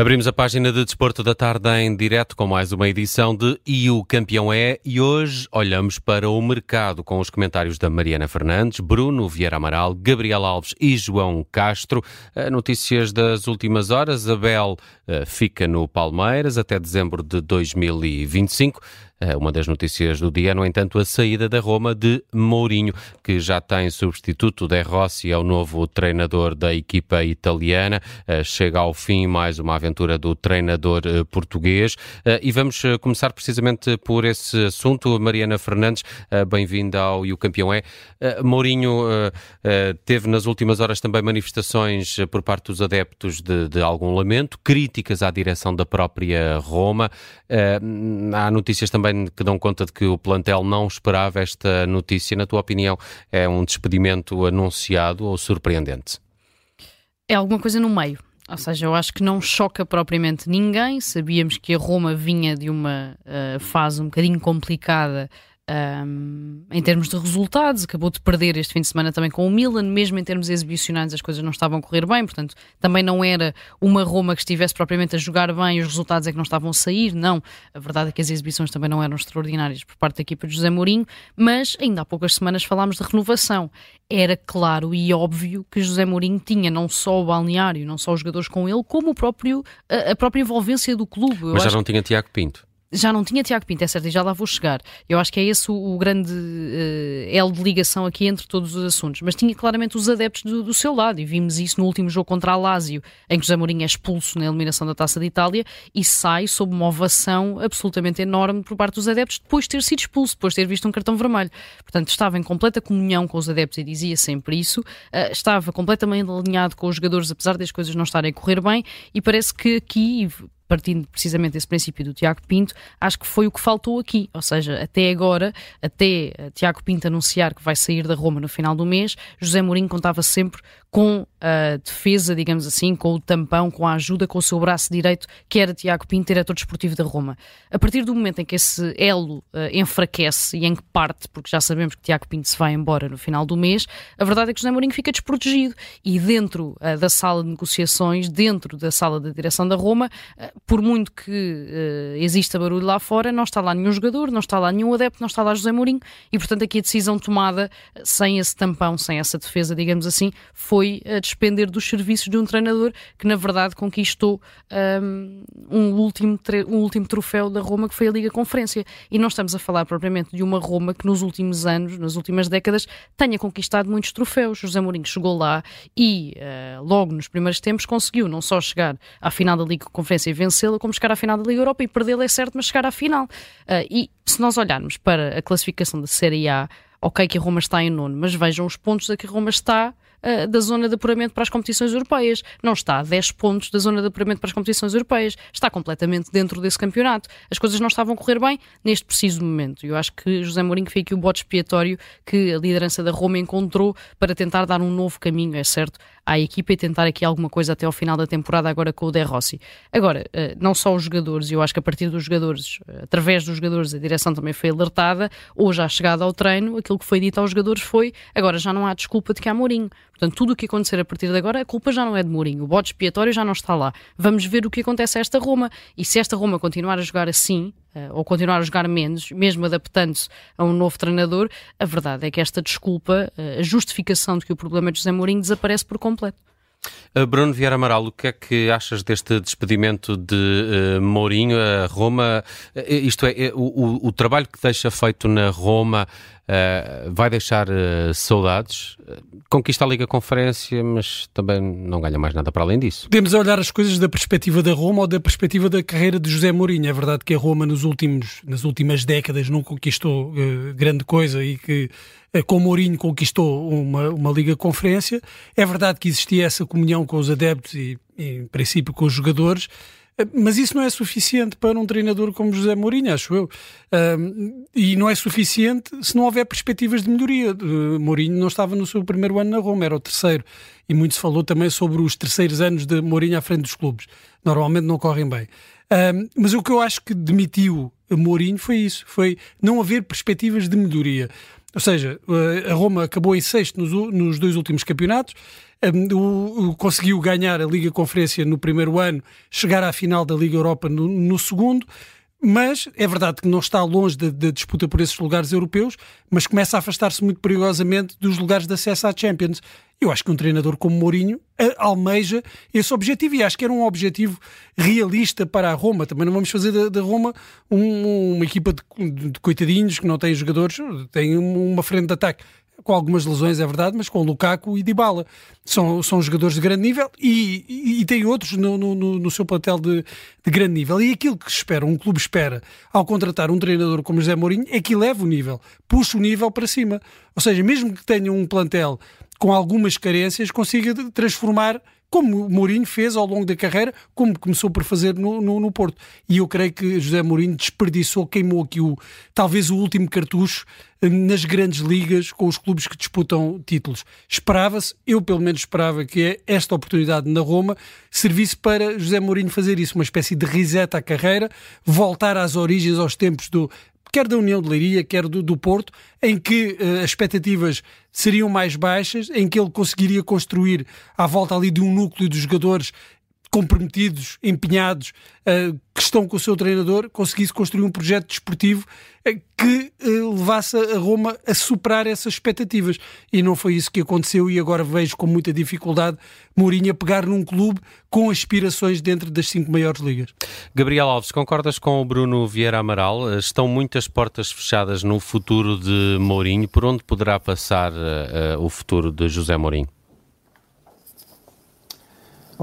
Abrimos a página de Desporto da Tarde em direto com mais uma edição de E o Campeão é e hoje olhamos para o mercado com os comentários da Mariana Fernandes, Bruno Vieira Amaral, Gabriel Alves e João Castro. Notícias das últimas horas, Abel uh, fica no Palmeiras até dezembro de 2025. É uma das notícias do dia, no entanto, a saída da Roma de Mourinho, que já tem substituto de Rossi, é o novo treinador da equipa italiana. Chega ao fim mais uma aventura do treinador é, português. E vamos começar precisamente por esse assunto. Mariana Fernandes, bem-vinda ao E o Campeão é. Mourinho teve nas últimas horas também manifestações por parte dos adeptos de, de algum lamento, críticas à direção da própria Roma. Há notícias também que dão conta de que o plantel não esperava esta notícia. Na tua opinião, é um despedimento anunciado ou surpreendente? É alguma coisa no meio. Ou seja, eu acho que não choca propriamente ninguém. Sabíamos que a Roma vinha de uma uh, fase um bocadinho complicada um, em termos de resultados, acabou de perder este fim de semana também com o Milan, mesmo em termos exibicionais as coisas não estavam a correr bem, portanto também não era uma Roma que estivesse propriamente a jogar bem e os resultados é que não estavam a sair, não. A verdade é que as exibições também não eram extraordinárias por parte da equipa de José Mourinho, mas ainda há poucas semanas falámos de renovação. Era claro e óbvio que José Mourinho tinha não só o balneário, não só os jogadores com ele, como o próprio, a, a própria envolvência do clube. Mas já não tinha Tiago Pinto já não tinha Tiago Pinto, é certo, e já lá vou chegar. Eu acho que é esse o, o grande uh, elo de ligação aqui entre todos os assuntos. Mas tinha claramente os adeptos do, do, seu lado, e vimos isso no último jogo contra a Lazio, em que José Mourinho é expulso na eliminação da Taça de Itália e sai sob uma ovação absolutamente enorme por parte dos adeptos, depois de ter sido expulso, depois de ter visto um cartão vermelho. Portanto, estava em completa comunhão com os adeptos e dizia sempre isso, uh, estava completamente alinhado com os jogadores, apesar das coisas não estarem a correr bem, e parece que aqui partindo precisamente desse princípio do Tiago Pinto, acho que foi o que faltou aqui. Ou seja, até agora, até Tiago Pinto anunciar que vai sair da Roma no final do mês, José Mourinho contava sempre com a defesa, digamos assim, com o tampão, com a ajuda, com o seu braço direito, que era Tiago Pinto, diretor desportivo da Roma. A partir do momento em que esse elo uh, enfraquece e em que parte, porque já sabemos que Tiago Pinto se vai embora no final do mês, a verdade é que José Mourinho fica desprotegido. E dentro uh, da sala de negociações, dentro da sala da direção da Roma, uh, por muito que exista barulho lá fora, não está lá nenhum jogador, não está lá nenhum adepto, não está lá José Mourinho, e portanto aqui a decisão tomada sem esse tampão, sem essa defesa, digamos assim, foi foi a despender dos serviços de um treinador que, na verdade, conquistou um, um, último, um último troféu da Roma, que foi a Liga Conferência. E não estamos a falar propriamente de uma Roma que, nos últimos anos, nas últimas décadas, tenha conquistado muitos troféus. José Mourinho chegou lá e, uh, logo nos primeiros tempos, conseguiu não só chegar à final da Liga Conferência e vencê-la, como chegar à final da Liga Europa e perdê-la é certo, mas chegar à final. Uh, e se nós olharmos para a classificação da Série A, ok que a Roma está em nono, mas vejam os pontos a que a Roma está uh, da zona de apuramento para as competições europeias. Não está a 10 pontos da zona de apuramento para as competições europeias. Está completamente dentro desse campeonato. As coisas não estavam a correr bem neste preciso momento. Eu acho que José Mourinho foi aqui o bote expiatório que a liderança da Roma encontrou para tentar dar um novo caminho, é certo, à equipa e tentar aqui alguma coisa até ao final da temporada agora com o De Rossi. Agora, uh, não só os jogadores, eu acho que a partir dos jogadores, uh, através dos jogadores, a direção também foi alertada, hoje à chegada ao treino, aquilo que foi dito aos jogadores foi agora já não há desculpa de que há Mourinho. Portanto, tudo o que acontecer a partir de agora, a culpa já não é de Mourinho. O bode expiatório já não está lá. Vamos ver o que acontece a esta Roma. E se esta Roma continuar a jogar assim, uh, ou continuar a jogar menos, mesmo adaptando-se a um novo treinador, a verdade é que esta desculpa, uh, a justificação de que o problema é de José Mourinho desaparece por completo. Uh, Bruno Vieira Amaral, o que é que achas deste despedimento de uh, Mourinho a Roma? Isto é, o, o, trabalho que deixa feito na Roma uh, vai deixar uh, saudades. Conquista a Liga Conferência, mas também não ganha mais nada para além disso. Podemos olhar as coisas da perspectiva da Roma ou da perspectiva da carreira de José Mourinho. É verdade que a Roma nos últimos, nas últimas décadas não conquistou uh, grande coisa e que com Mourinho conquistou uma, uma Liga Conferência. É verdade que existia essa comunhão com os adeptos e, em princípio, com os jogadores. Mas isso não é suficiente para um treinador como José Mourinho, acho eu. e não é suficiente se não houver perspectivas de melhoria. Uh, Mourinho não estava no seu primeiro ano na Roma, era o terceiro. E muito se falou também sobre os terceiros anos de Mourinho à frente dos clubes. Normalmente não correm bem. mas o que eu acho que demitiu Mourinho foi isso: foi não haver perspectivas de melhoria. Ou seja, uh, a Roma acabou em sexto nos dois últimos campeonatos, um, o, o, conseguiu ganhar a Liga Conferência no primeiro ano, chegar à final da Liga Europa no, no segundo. Mas é verdade que não está longe da, disputa por esses lugares europeus, mas começa a afastar-se muito perigosamente dos lugares de acesso à Champions. Eu acho que um treinador como Mourinho almeja esse objetivo e acho que era um objetivo realista para a Roma. Também não vamos fazer da, da Roma um, uma equipa de, de, coitadinhos que não tem jogadores, tem uma frente de ataque com algumas lesões, é verdade, mas com Lukaku e Dybala. São, são jogadores de grande nível e, e, e tem outros no, no, no, seu plantel de, de grande nível. E aquilo que espera, um clube espera, ao contratar um treinador como José Mourinho, é que eleve o nível, puxe o nível para cima. Ou seja, mesmo que tenha um plantel com algumas carências, consiga transformar como Mourinho fez ao longo da carreira, como começou por fazer no, no, no, Porto. E eu creio que José Mourinho desperdiçou, queimou aqui o, talvez o último cartucho eh, nas grandes ligas com os clubes que disputam títulos. Esperava-se, eu pelo menos esperava que esta oportunidade na Roma servisse para José Mourinho fazer isso, uma espécie de reset à carreira, voltar às origens, aos tempos do quer da União de Leiria, quer do, do Porto, em que uh, as expectativas seriam mais baixas, em que ele conseguiria construir à volta ali de um núcleo de jogadores comprometidos, empenhados, uh, que estão com o seu treinador, conseguisse construir um projeto desportivo uh, que uh, levasse a Roma a superar essas expectativas. E não foi isso que aconteceu e agora vejo com muita dificuldade Mourinho a pegar num clube com aspirações dentro das cinco maiores ligas. Gabriel Alves, concordas com o Bruno Vieira Amaral? Estão muitas portas fechadas no futuro de Mourinho. Por onde poderá passar o futuro de José Mourinho?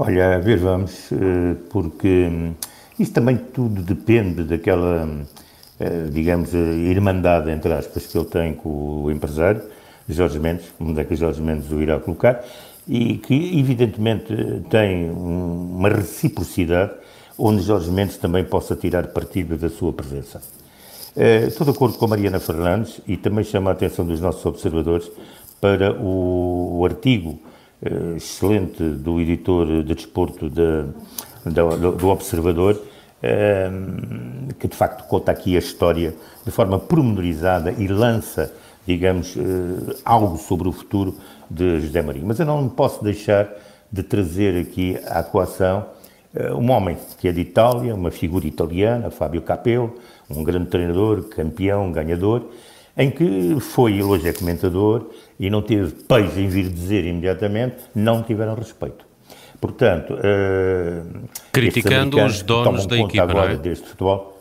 Olha, ver, vamos, eh, porque hum, isso também tudo depende daquela, eh, digamos, eh, irmandade, entre aspas, que ele tem com o empresário, Jorge Mendes, onde é que Jorge Mendes o irá colocar, e que, evidentemente, tem uma reciprocidade onde Jorge Mendes também possa tirar partido da sua presença. Estou de acordo com a Mariana Fernandes e também chamo a atenção dos nossos observadores para o, o artigo excelente do editor de desporto de, de, do Observador, eh, que de facto conta aqui a história de forma pormenorizada e lança, digamos, eh, algo sobre o futuro de José Marinho. Mas eu não posso deixar de trazer aqui à equação um homem que é de Itália, uma figura italiana, Fábio Capello, um grande treinador, campeão, ganhador, em que foi, ele hoje é comentador, e não teve peixe em vir dizer imediatamente, não tiveram respeito. Portanto, uh, criticando os donos da equipa agora é? deste futebol.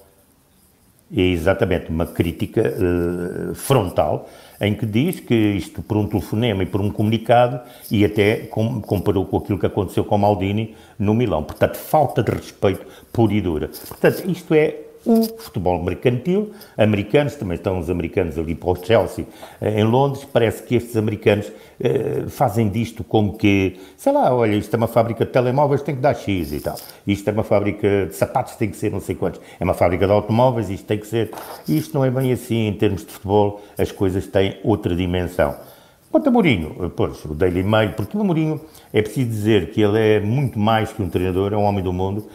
É exatamente uma crítica uh, frontal em que diz que isto por um telefonema e por um comunicado e até com, comparou com aquilo que aconteceu com Maldini no Milão. Portanto, falta de respeito pura e dura. Portanto, isto é o futebol mercantil. Americanos, também estão os americanos ali para o Chelsea, eh, em Londres. Parece que estes americanos eh, fazem disto como que, sei lá, olha, isto é uma fábrica de telemóveis, tem que dar X e tal. Isto é uma fábrica de sapatos, tem que ser não sei quantos. É uma fábrica de automóveis, isto tem que ser. Isto não é bem assim em termos de futebol, as coisas têm outra dimensão. Quanto a Mourinho, eh, pois, o Daily Mail, porque o Mourinho é preciso dizer que ele é muito mais que um treinador, é um homem do mundo.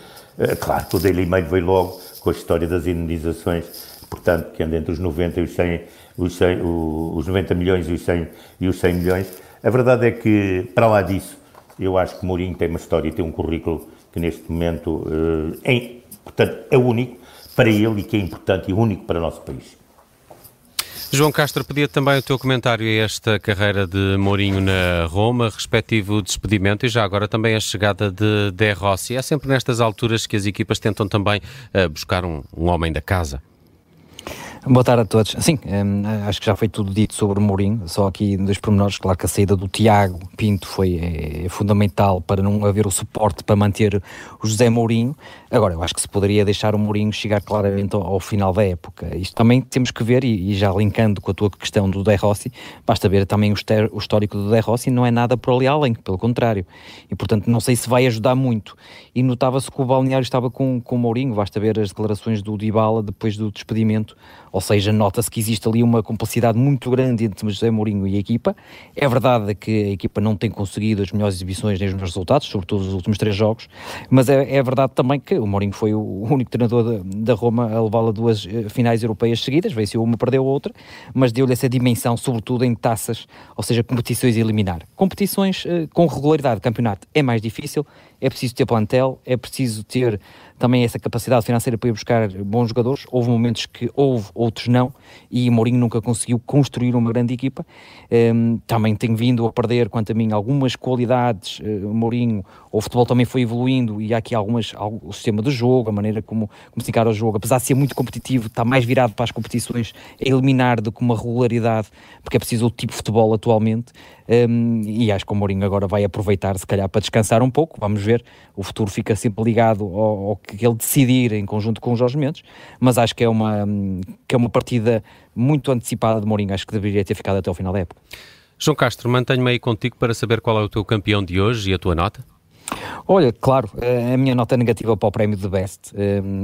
Claro que o Daily Mail veio logo com a história das indenizações, portanto, que anda entre os 90 e os 100, os, 100, os 90 milhões e os, 100, e os 100 milhões. A verdade é que, para lá disso, eu acho que Mourinho tem uma história e tem um currículo que neste momento é, portanto, é único para ele e que é importante e único para o nosso país. João Castro, pedia também o teu comentário a esta carreira de Mourinho na Roma, respectivo despedimento e já agora também a chegada de De Rossi. É sempre nestas alturas que as equipas tentam também uh, buscar um, um homem da casa. Boa tarde a todos. Sim, hum, acho que já foi tudo dito sobre o Mourinho, só aqui dois pormenores. Claro que a saída do Tiago Pinto foi é, é fundamental para não haver o suporte para manter o José Mourinho. Agora, eu acho que se poderia deixar o Mourinho chegar claramente ao, ao final da época. Isto também temos que ver, e, e, já linkando com a tua questão do De Rossi, basta ver também o, ester, o histórico do De Rossi, não é nada por ali além, pelo contrário. E portanto, não sei se vai ajudar muito. E notava-se que o balneário estava com, com o Mourinho, basta ver as declarações do Dybala depois do despedimento ou seja, nota-se que existe ali uma complicidade muito grande entre José Mourinho e a equipa. É verdade que a equipa não tem conseguido as melhores exibições nem os melhores resultados, sobretudo os últimos três jogos, mas é, é verdade também que o Mourinho foi o único treinador da, da Roma a levá-la a duas eh, finais europeias seguidas, venceu uma, perdeu outra, mas deu-lhe essa dimensão, sobretudo em taças, ou seja, competições a eliminar. Competições eh, com regularidade, campeonato é mais difícil, é preciso ter plantel, é preciso ter também essa capacidade financeira para ir buscar bons jogadores. Houve momentos que houve, outros não, e Mourinho nunca conseguiu construir uma grande equipa. Um, também tem vindo a perder, quanto a mim, algumas qualidades. Uh, Mourinho, o futebol também foi evoluindo e há aqui algumas, o sistema de jogo, a maneira como, como se encara o jogo, apesar de ser muito competitivo, está mais virado para as competições a eliminar do que uma regularidade, porque é preciso o tipo de futebol atualmente. Um, e acho que o Mourinho agora vai aproveitar, se calhar, para descansar um pouco. Vamos ver, o futuro fica sempre ligado ao, ao que ele decidir em conjunto com os Jorge Mendes, mas acho que é uma, que é uma partida muito antecipada de Mourinho, acho que deveria ter ficado até ao final da época. João Castro, mantenho-me aí contigo para saber qual é o teu campeão de hoje e a tua nota. Olha, claro, a minha nota negativa para o prémio de Best,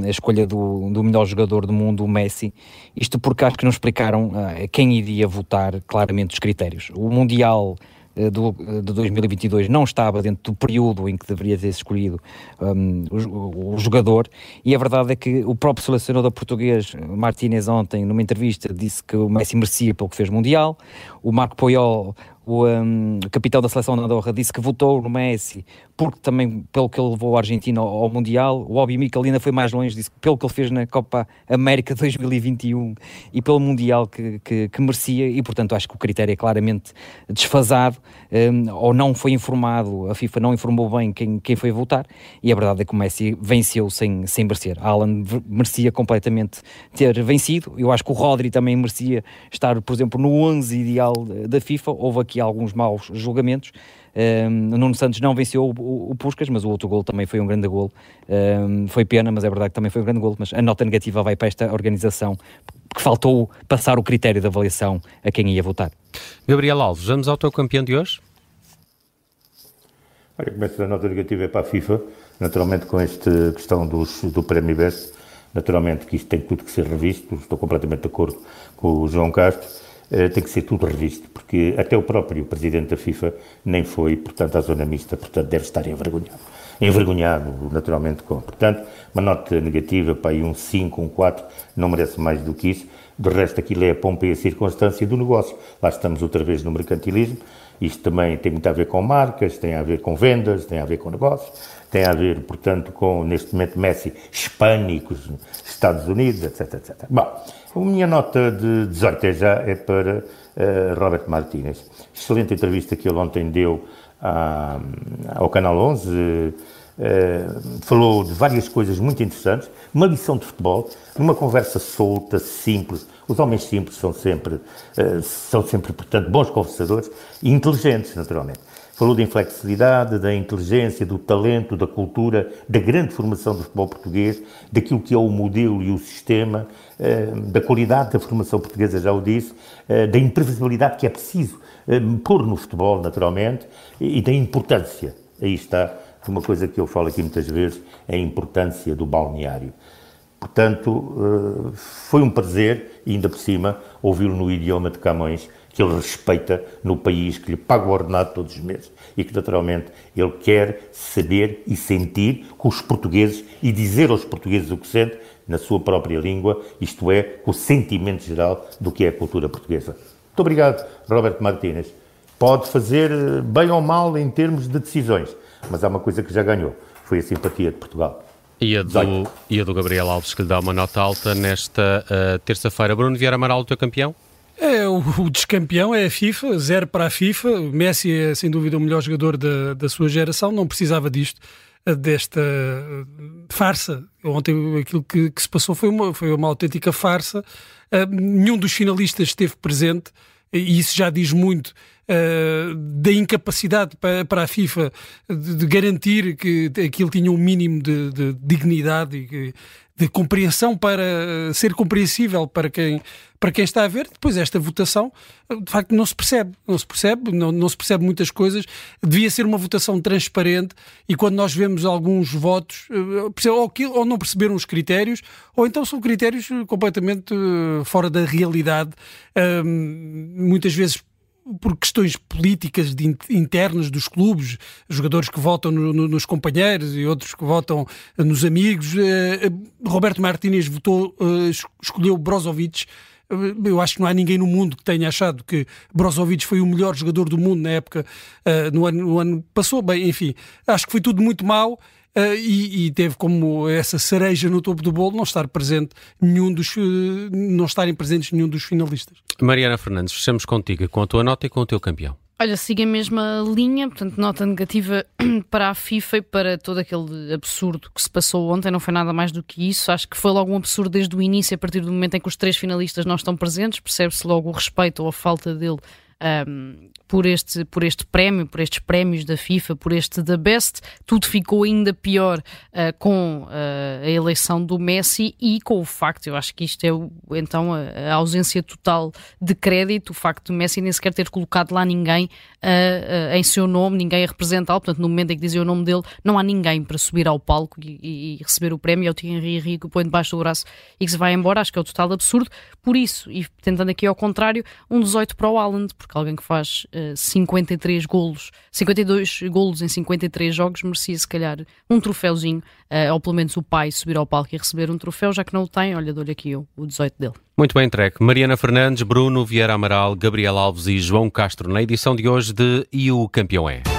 a escolha do, do melhor jogador do mundo, o Messi, isto porque acho que não explicaram ah, quem iria votar claramente os critérios. O Mundial eh, do, eh, de 2022 não estava dentro do período em que deveria ter escolhido um, o, o, jogador, e a verdade é que o próprio selecionador português, Martínez, ontem, numa entrevista, disse que o Messi merecia pelo que fez Mundial, o Marco Poiol o, um, capitão da seleção da Andorra disse que votou no Messi porque também pelo que ele levou a Argentina ao, ao Mundial. O Obi Mikel ainda foi mais longe, disse que pelo que ele fez na Copa América 2021 e pelo Mundial que, que, que merecia, e portanto acho que o critério é claramente desfasado um, ou não foi informado, a FIFA não informou bem quem, quem foi votar, e a verdade é que o Messi venceu sem, sem merecer. Alan merecia completamente ter vencido, eu acho que o Rodri também merecia estar, por exemplo, no 11 ideal da FIFA. Houve aqui alguns maus julgamentos. Um, Nuno Santos não venceu o, o, Puscas, mas o outro gol também foi um grande gol. Um, foi pena, mas é verdade que também foi um grande gol. Mas a nota negativa vai para esta organização, que faltou passar o critério de avaliação a quem ia votar. Gabriel Alves, vamos ao teu campeão de hoje? Olha, começo a nota negativa é para a FIFA, naturalmente com esta questão dos, do Prémio Best, naturalmente que isto tem tudo que ser revisto, estou completamente de acordo com o João Castro, tem que ser tudo revisto, porque até o próprio presidente da FIFA nem foi, portanto, à zona mista, portanto, deve estar envergonhado. Envergonhado, naturalmente, com. Portanto, uma nota negativa, para aí um 5, um 4, não merece mais do que isso. De resto, aquilo é a pompa e a circunstância do negócio. Lá estamos outra vez no mercantilismo. Isto também tem muito a ver com marcas, tem a ver com vendas, tem a ver com negócios, tem a ver, portanto, com, neste momento, Messi hispânicos, Estados Unidos, etc, etc. Bom, a minha nota de 18 é já é para uh, Robert Martínez. Excelente entrevista que ele ontem deu à, ao Canal 11. Uh, uh, falou de várias coisas muito interessantes. Uma lição de futebol, numa conversa solta, simples. Os homens simples são sempre, uh, são sempre portanto, bons conversadores e inteligentes, naturalmente. Falou da inflexibilidade, da inteligência, do talento, da cultura, da grande formação do futebol português, daquilo que é o modelo e o sistema, eh, da qualidade da formação portuguesa, já o disse, eh, da imprevisibilidade que é preciso eh, pôr no futebol, naturalmente, e da importância, aí está, uma coisa que eu falo aqui muitas vezes, é a importância do balneário. Portanto, foi um prazer, ainda por cima, ouvi-lo no idioma de Camões, que ele respeita no país, que lhe paga o ordenado todos os meses e que, naturalmente, ele quer saber e sentir com os portugueses e dizer aos portugueses o que sente na sua própria língua, isto é, com o sentimento geral do que é a cultura portuguesa. Muito obrigado, Roberto Martínez. Pode fazer eh, bem ou mal em termos de decisões, mas há uma coisa que já ganhou, foi a simpatia de Portugal. E a do, e a do Gabriel Alves, que lhe dá uma nota alta nesta uh, terça-feira. Bruno Vieira Amaral, o teu campeão? É, o, o descampeão é a FIFA, zero para a FIFA. Messi é sem dúvida o melhor jogador da, da sua geração, não precisava disto, eh, desta eh, farsa. Ontem aquilo que, que se passou foi uma, foi uma autêntica farsa. Uh, nenhum dos finalistas esteve presente, e isso já diz muito uh, da incapacidade para, para a FIFA de, de, garantir que aquilo tinha um mínimo de, de dignidade e que de compreensão para eh, ser compreensível para quem, para quem está a ver. Depois, esta votação, de facto, não se percebe. Não se percebe, não, não se percebe muitas coisas. Devia ser uma votação transparente e quando nós vemos alguns votos, eh, ou, ou não perceberam os critérios, ou então são critérios completamente eh, fora da realidade. muitas vezes por questões políticas de, internas dos clubes, jogadores que votam no, no, nos companheiros e outros que votam nos amigos. Uh, Roberto Martínez votou, escolheu Brozovic. Eu acho que não há ninguém no mundo que tenha achado que Brozovic foi o melhor jogador do mundo na época, no ano, no ano passou. Bem, enfim, acho que foi tudo muito mal. Uh, e, e, teve como essa cereja no topo do bolo não estar presente nenhum dos uh, não estarem presentes nenhum dos finalistas. Mariana Fernandes, fechamos contigo com a tua nota e com o teu campeão. Olha, siga a mesma linha, portanto, nota negativa para a FIFA e para todo aquele absurdo que se passou ontem, não foi nada mais do que isso. Acho que foi logo um absurdo desde o início, a partir do momento em que os três finalistas não estão presentes, percebe-se logo o respeito ou a falta dele um, por, este, por este prémio, por estes prémios da FIFA, por este The Best. Tudo ficou ainda pior uh, com uh, a eleição do Messi e com o facto, eu acho que isto é então a, a, ausência total de crédito, o facto do Messi nem sequer ter colocado lá ninguém uh, em seu nome, ninguém a representá-lo. Portanto, no momento em que dizia o nome dele, não há ninguém para subir ao palco e, e receber o prémio. É o Thierry Henry que põe debaixo do braço e que se vai embora. Acho que é o total absurdo. Por isso, e tentando aqui ao contrário, um 18 para o Haaland, porque alguém que faz uh, 53 golos, 52 golos em 53 jogos, merecia se calhar um troféuzinho, uh, ou pelo menos o pai subir ao palco e receber um troféu, já que não o tem, olha, dou-lhe aqui o, o 18 dele. Muito bem entregue. Mariana Fernandes, Bruno Vieira Amaral, Gabriel Alves e João Castro na edição de hoje de E o Campeão é.